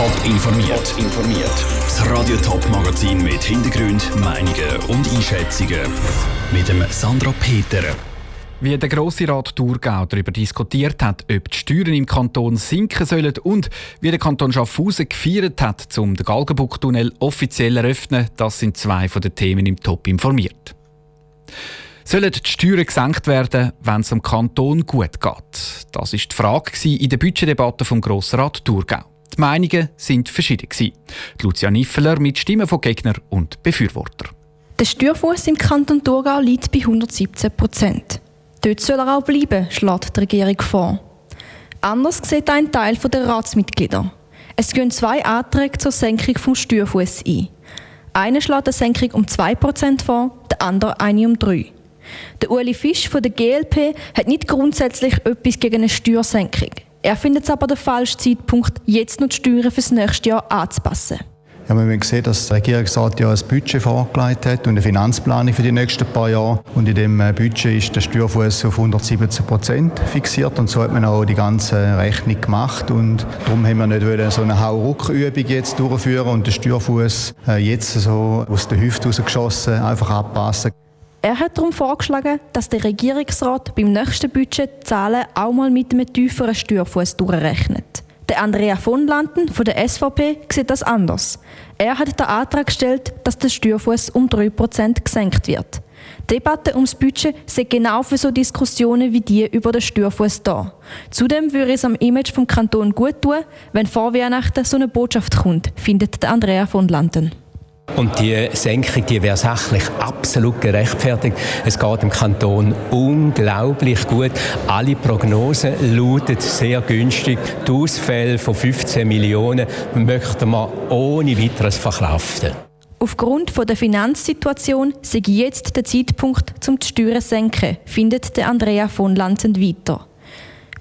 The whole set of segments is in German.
Top informiert. informiert. Das Radio Top Magazin mit Hintergrund, Meinungen und Einschätzungen mit dem Sandra Peter. Wie der Grosse Rat Thurgau darüber diskutiert hat, ob die Steuern im Kanton sinken sollen und wie der Kanton Schaffhausen gefeiert hat, um den Galgenbuchtunnel offiziell eröffnen, das sind zwei von den Themen im Top informiert. Sollen die Steuern gesenkt werden, wenn es dem Kanton gut geht? Das ist die Frage in der Budgetdebatte vom Grossrat Thurgau. Die Meinungen sind verschieden. Lucia Niffeler mit Stimmen von Gegner und Befürworter. Der Steuerfuß im Kanton Thurgau liegt bei 117 Prozent. Dort soll er auch bleiben, schlägt die Regierung vor. Anders sieht ein Teil der Ratsmitglieder. Es gehen zwei Anträge zur Senkung vom Steuerfuß ein. Einer schlägt eine Senkung um 2% vor, der andere eine um 3%. Der Uli Fisch von der GLP hat nicht grundsätzlich etwas gegen eine Steuersenkung. Er findet es aber der falsche Zeitpunkt, jetzt noch die Steuern fürs nächste Jahr anzupassen. Ja, wir haben gesehen, dass der Regierungsrat ja ein Budget vorgelegt hat und eine Finanzplanung für die nächsten paar Jahre. Und in dem äh, Budget ist der Steuerfuß auf 117 Prozent fixiert. Und so hat man auch die ganze Rechnung gemacht. Und darum haben wir nicht so eine Hauruck-Übung jetzt durchführen und den Steuerfuß äh, jetzt so aus der Hüfte rausgeschossen einfach anpassen. Er hat darum vorgeschlagen, dass der Regierungsrat beim nächsten Budget die Zahlen auch mal mit einem tieferen Steuerfuß durchrechnet. Der Andrea von Landen von der SVP sieht das anders. Er hat den Antrag gestellt, dass der Steuerfuß um 3% gesenkt wird. Die Debatte ums Budget sind genau für so Diskussionen wie die über den Steuerfuß da. Zudem würde es am Image vom Kanton gut tun, wenn vor Weihnachten so eine Botschaft kommt, findet Andrea von Landen. Und die Senkung, die wäre sachlich absolut gerechtfertigt. Es geht im Kanton unglaublich gut. Alle Prognosen lauten sehr günstig. Die Ausfälle von 15 Millionen möchten wir ohne weiteres verkraften. Aufgrund der Finanzsituation sei jetzt der Zeitpunkt zum die Steuern senken, findet Andrea von Lanzend weiter.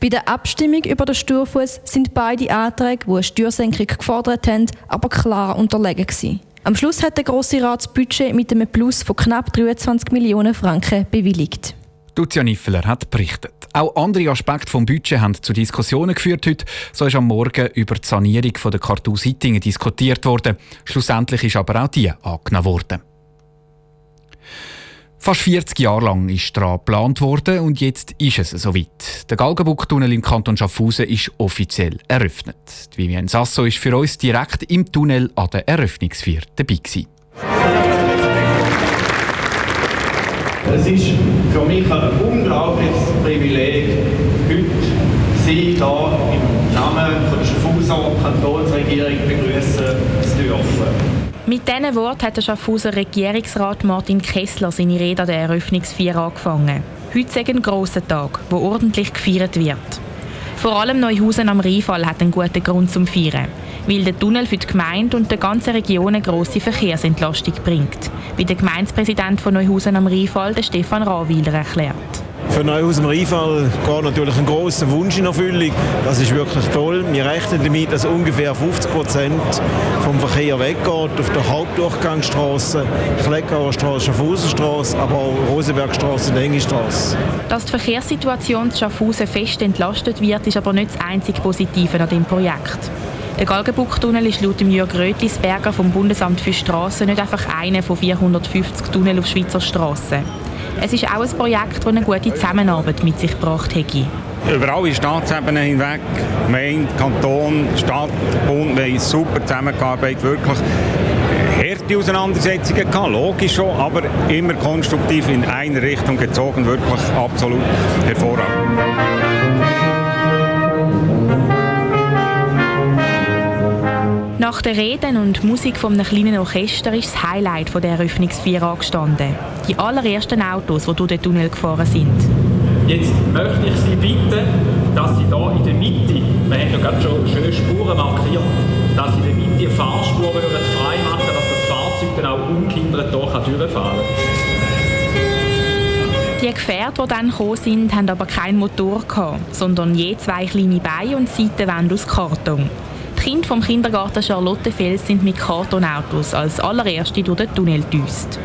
Bei der Abstimmung über den Steuerfuß sind beide Anträge, die eine Steuersenkung gefordert haben, aber klar unterlegen gewesen. Am Schluss hat der Grosse Rat das Budget mit einem Plus von knapp 23 Millionen Franken bewilligt. Lucia Niffeler hat berichtet. Auch andere Aspekte des Budgets haben zu Diskussionen geführt heute. So ist am Morgen über die Sanierung der Kartus-Sittingen diskutiert worden. Schlussendlich ist aber auch die angenommen worden. Fast 40 Jahre lang ist daran geplant worden und jetzt ist es soweit. Der Galgenbucktunnel im Kanton Schaffhausen ist offiziell eröffnet. Vivienne Sasso ist für uns direkt im Tunnel an der Eröffnungsfeier dabei gewesen. Es ist für mich ein unglaubliches Privileg, heute Sie hier im Namen der Schaffhauser Kantonsregierung begrüßen zu dürfen. Mit diesen Worten hat der Schaffhauser Regierungsrat Martin Kessler seine Rede an der Eröffnungsfeier angefangen. Heute ist ein grosser Tag, wo ordentlich gefeiert wird. Vor allem Neuhausen am Rheinfall hat einen guten Grund zum Feiern, weil der Tunnel für die Gemeinde und der ganzen Region eine grosse Verkehrsentlastung bringt, wie der Gemeindepräsident von Neuhausen am Rheinfall, Stefan Rahwiler, erklärt. Für Neuhaus im Rheinfall geht natürlich ein großer Wunsch in Erfüllung. Das ist wirklich toll. Wir rechnen damit, dass ungefähr 50 Prozent vom Verkehr weggeht auf der Hauptdurchgangsstraße, Kleckauer Straße, Schaffhausenstraße, aber auch Rosenbergstraße und Engistraße. Dass die Verkehrssituation in Schaffhausen fest entlastet wird, ist aber nicht das einzige Positive an dem Projekt. Der Galgenbuchtunnel ist laut Jörg Rötlisberger vom Bundesamt für Straßen nicht einfach einer von 450 Tunnel auf Schweizer Straßen. Es ist auch ein Projekt, das eine gute Zusammenarbeit mit sich gebracht hätte. Über alle Staatsebenen hinweg, Gemeinde, Kanton, Stadt, Bund, wir haben super zusammengearbeitet, wirklich harte Auseinandersetzungen gehabt, logisch schon, aber immer konstruktiv in eine Richtung gezogen, wirklich absolut hervorragend. Nach den Reden und Musik von einem kleinen Orchester ist das Highlight der Eröffnungsfeier angestanden. Die allerersten Autos, die durch den Tunnel gefahren sind. Jetzt möchte ich Sie bitten, dass Sie hier in der Mitte, wir haben ja gerade schon schöne Spuren markiert, dass Sie in der Mitte die Fahrspur frei machen, dass das Fahrzeug dann auch ungehindert hier durchfahren kann. Die Gefährte, die dann gekommen sind, haben aber keinen Motor gehabt, sondern je zwei kleine Beine und Seitenwände aus Karton. Die Kinder vom Kindergarten Charlottefels sind mit Kartonautos als allererste durch den Tunnel gedüst.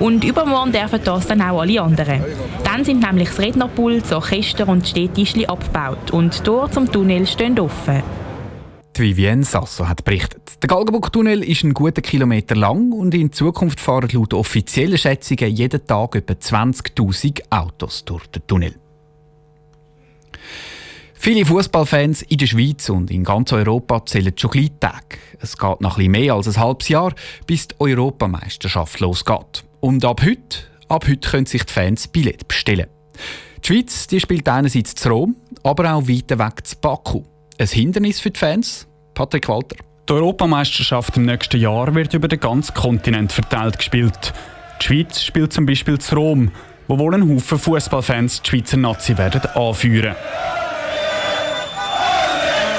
Und übermorgen dürfen das dann auch alle anderen. Dann sind nämlich das Rednerpult, das Orchester und die Städtischli abgebaut und die Tore zum Tunnel stehen offen. Vivien Sasso hat berichtet. Der Galgenburg-Tunnel ist einen guten Kilometer lang und in Zukunft fahren laut offiziellen Schätzungen jeden Tag etwa 20.000 Autos durch den Tunnel. Viele Fußballfans in der Schweiz und in ganz Europa zählen schon gleich Tage. Es geht nach etwas mehr als ein halbes Jahr, bis die Europameisterschaft losgeht. Und ab heute, ab heute können sich die Fans Billett bestellen. Die Schweiz die spielt einerseits zu Rom, aber auch weiter weg zu Baku. Ein Hindernis für die Fans? Patrick Walter. Die Europameisterschaft im nächsten Jahr wird über den ganzen Kontinent verteilt gespielt. Die Schweiz spielt zum Beispiel zu Rom, wo wohl ein Haufen Fußballfans die Schweizer Nazi werden anführen. Die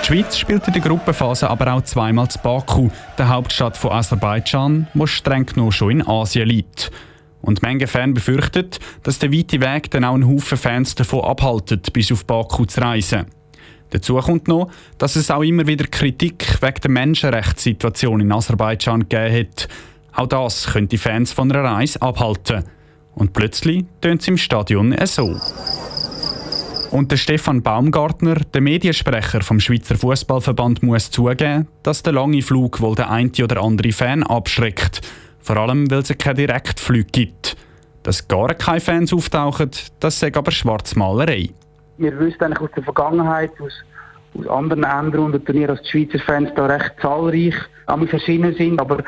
Schweiz spielt in der Gruppenphase aber auch zweimal zu Baku, der Hauptstadt von Aserbaidschan, wo streng genommen schon in Asien liegt. Und manche Fans befürchten, dass der weite Weg dann auch einen Haufen Fans davon abhaltet, bis auf Baku zu reisen. Dazu kommt noch, dass es auch immer wieder Kritik wegen der Menschenrechtssituation in Aserbaidschan gegeben hat. Auch das könnte die Fans von einer Reise abhalten. Und plötzlich tönt es im Stadion so. Und der Stefan Baumgartner, der Mediensprecher vom Schweizer Fußballverband, muss zugeben, dass der lange Flug wohl der eine oder andere Fan abschreckt. Vor allem, weil es keine Direktflüge gibt. Dass gar keine Fans auftauchen, das sagt aber Schwarzmalerei. Wir wissen eigentlich aus der Vergangenheit, aus, aus anderen Ländern und Turnieren, dass die Schweizer Fans da recht zahlreich an verschieden sind. Aber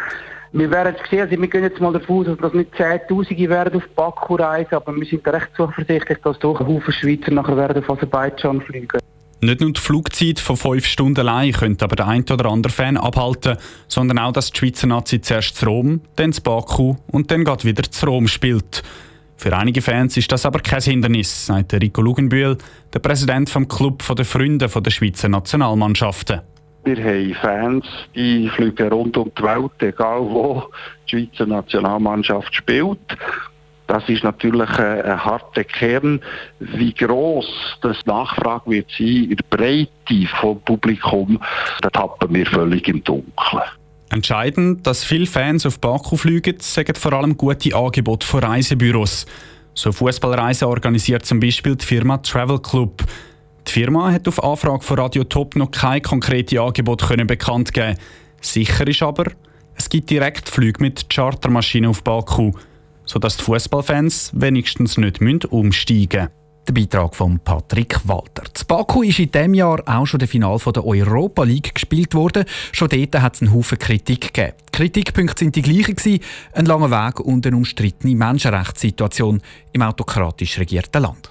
wir werden es sehen, also wir gehen jetzt mal davon aus, dass nicht Zehntausende werden auf Baku reisen, aber wir sind recht zuversichtlich, dass doch ein Haufen Schweizer nachher werden auf Aserbaidschan fliegen. Nicht nur die Flugzeit von fünf Stunden allein könnte aber der ein oder andere Fan abhalten, sondern auch, dass die Schweizer Nazi zuerst zu Rom, dann zu Baku und dann geht wieder zu Rom spielt. Für einige Fans ist das aber kein Hindernis, sagt Rico Lugenbühl, der Präsident vom Club der Freunde der Schweizer Nationalmannschaften. Wir haben Fans, die fliegen rund um die Welt, egal wo die Schweizer Nationalmannschaft spielt. Das ist natürlich ein, ein harter Kern. Wie gross das Nachfrage wird sein in der Breite vom Publikum, das tappen wir völlig im Dunkeln. Entscheidend, dass viele Fans auf Baku fliegen, sagen vor allem gute Angebote von Reisebüros. So Fußballreisen organisiert zum Beispiel die Firma Travel Club. Die Firma hat auf Anfrage von Radio Top noch keine konkrete Angebote können bekannt geben. Sicher ist aber, es gibt direkt Flüge mit Chartermaschinen auf Baku, sodass die Fußballfans wenigstens nicht umsteigen müssen. Der Beitrag von Patrick Walter. Das Baku ist in diesem Jahr auch schon der Final der Europa League gespielt worden. Schon dort hat es einen Haufen Kritik gegeben. Die Kritikpunkte sind die gleichen gewesen, ein langer Weg und eine umstrittene Menschenrechtssituation im autokratisch regierten Land.